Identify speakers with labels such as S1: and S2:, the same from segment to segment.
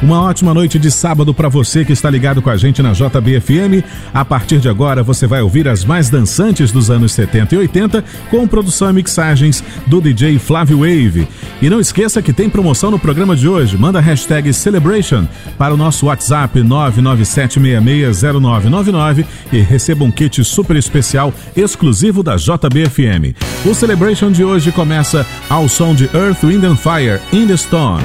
S1: Uma ótima noite de sábado para você que está ligado com a gente na JBFM. A partir de agora você vai ouvir as mais dançantes dos anos 70 e 80 com produção e mixagens do DJ Flávio Wave. E não esqueça que tem promoção no programa de hoje. Manda a hashtag Celebration para o nosso WhatsApp 997660999 e receba um kit super especial exclusivo da JBFM. O Celebration de hoje começa ao som de Earth, Wind and Fire, In the Stone.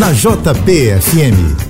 S2: Na JPFM.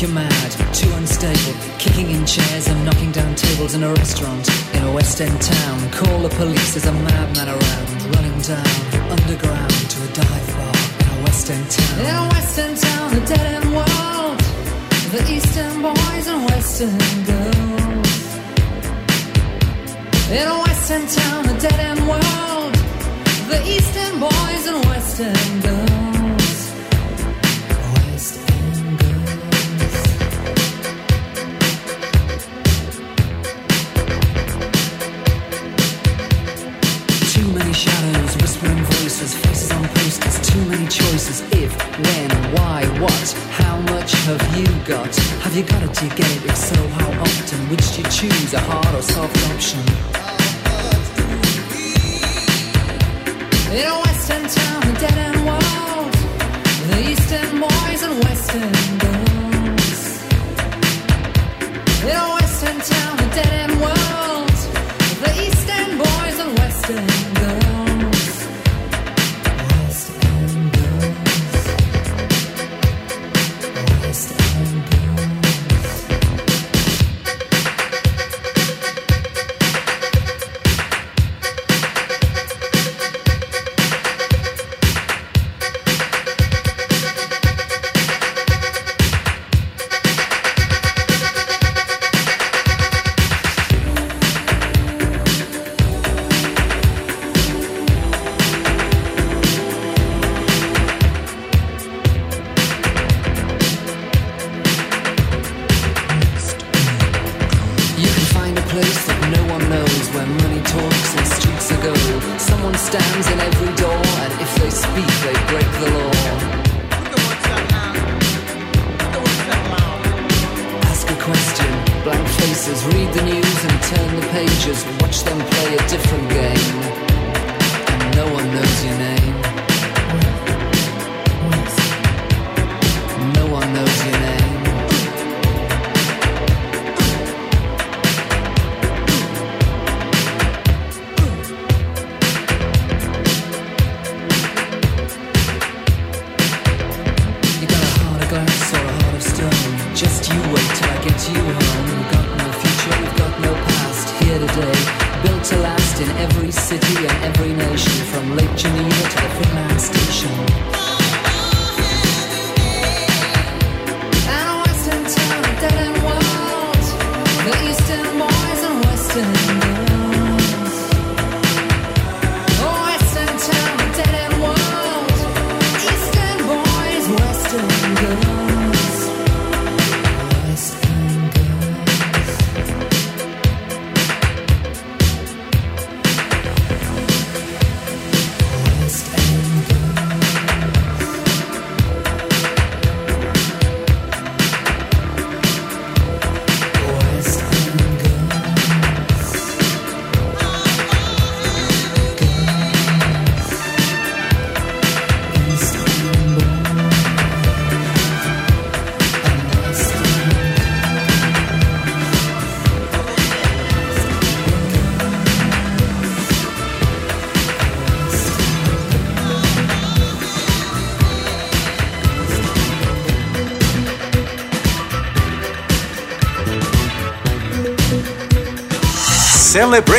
S3: you're mad, too unstable. Kicking in chairs and knocking down tables in a restaurant in a West End town. Call the police, there's a madman around. Running down underground to a dive bar in a West End town. In a West End town, a dead end world. The Eastern boys and Western girls. In a West End town, a dead end world.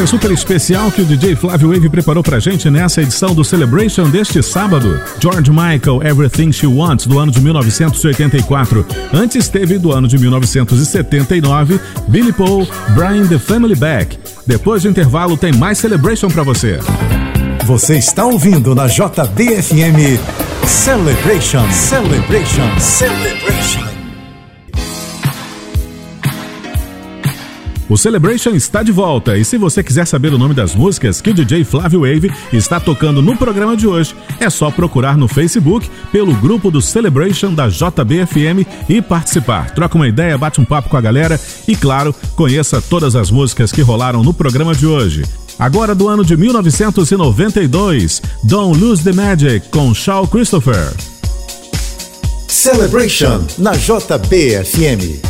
S1: Sequência super especial que o DJ Flávio Wave preparou pra gente nessa edição do Celebration deste sábado. George Michael, Everything She Wants, do ano de 1984. Antes teve do ano de 1979, Billy Paul, Brian the Family Back. Depois do intervalo tem mais Celebration pra você.
S4: Você está ouvindo na JBFM Celebration, Celebration, Celebration.
S1: O Celebration está de volta e se você quiser saber o nome das músicas que o DJ Flávio Wave está tocando no programa de hoje, é só procurar no Facebook pelo grupo do Celebration da JBFM e participar. Troca uma ideia, bate um papo com a galera e, claro, conheça todas as músicas que rolaram no programa de hoje. Agora do ano de 1992, Don't Lose the Magic com Shaw Christopher.
S4: Celebration na JBFM.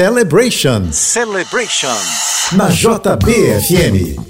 S5: Celebration
S4: Celebration.
S5: na JBFM.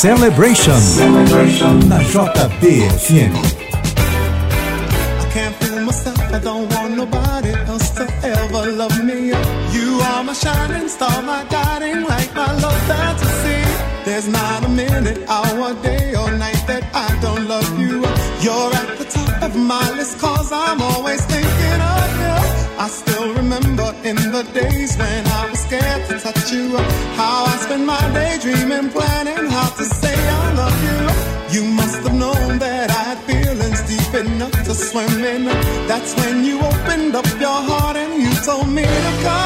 S2: Celebration. Na JBFM.
S6: I can't
S7: fool myself. I don't want nobody else to ever love me. You are my shining star, my guiding light, my love fantasy. There's not a minute, hour, day, or night that I don't love you. You're at the top of my list, cause I'm always thinking of you. I still remember in the days when I was scared to touch you. How to say I love you. You must have known that I had feelings deep enough to swim in. That's when you opened up your heart and you told me to come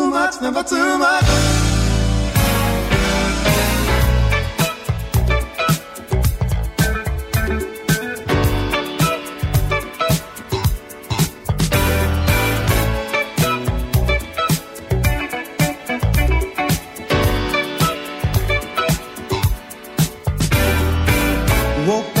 S7: too much, never too much. Woke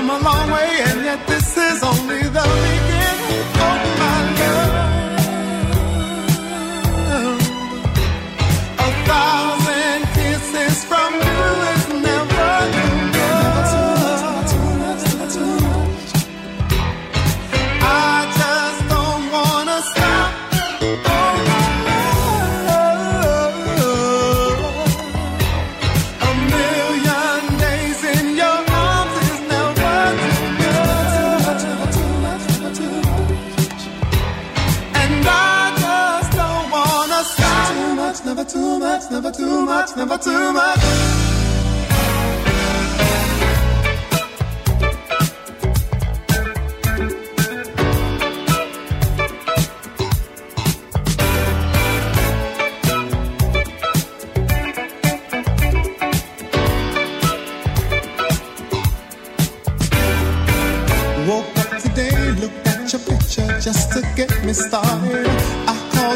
S7: Come a long way, and yet this is only the beginning of my love. Never too much. Woke up today, looked at your picture just to get me started.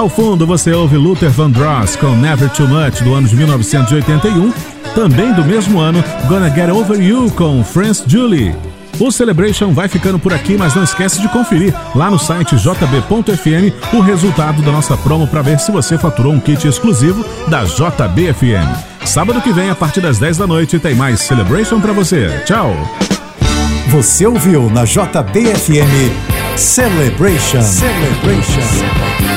S1: Ao fundo você ouve Luther Vandross com Never Too Much do ano de 1981, também do mesmo ano, Gonna Get Over You com France Julie. O Celebration vai ficando por aqui, mas não esquece de conferir lá no site jb.fm o resultado da nossa promo para ver se você faturou um kit exclusivo da JBFM. Sábado que vem, a partir das 10 da noite, tem mais Celebration para você. Tchau!
S2: Você ouviu na JBFM Celebration. Celebration.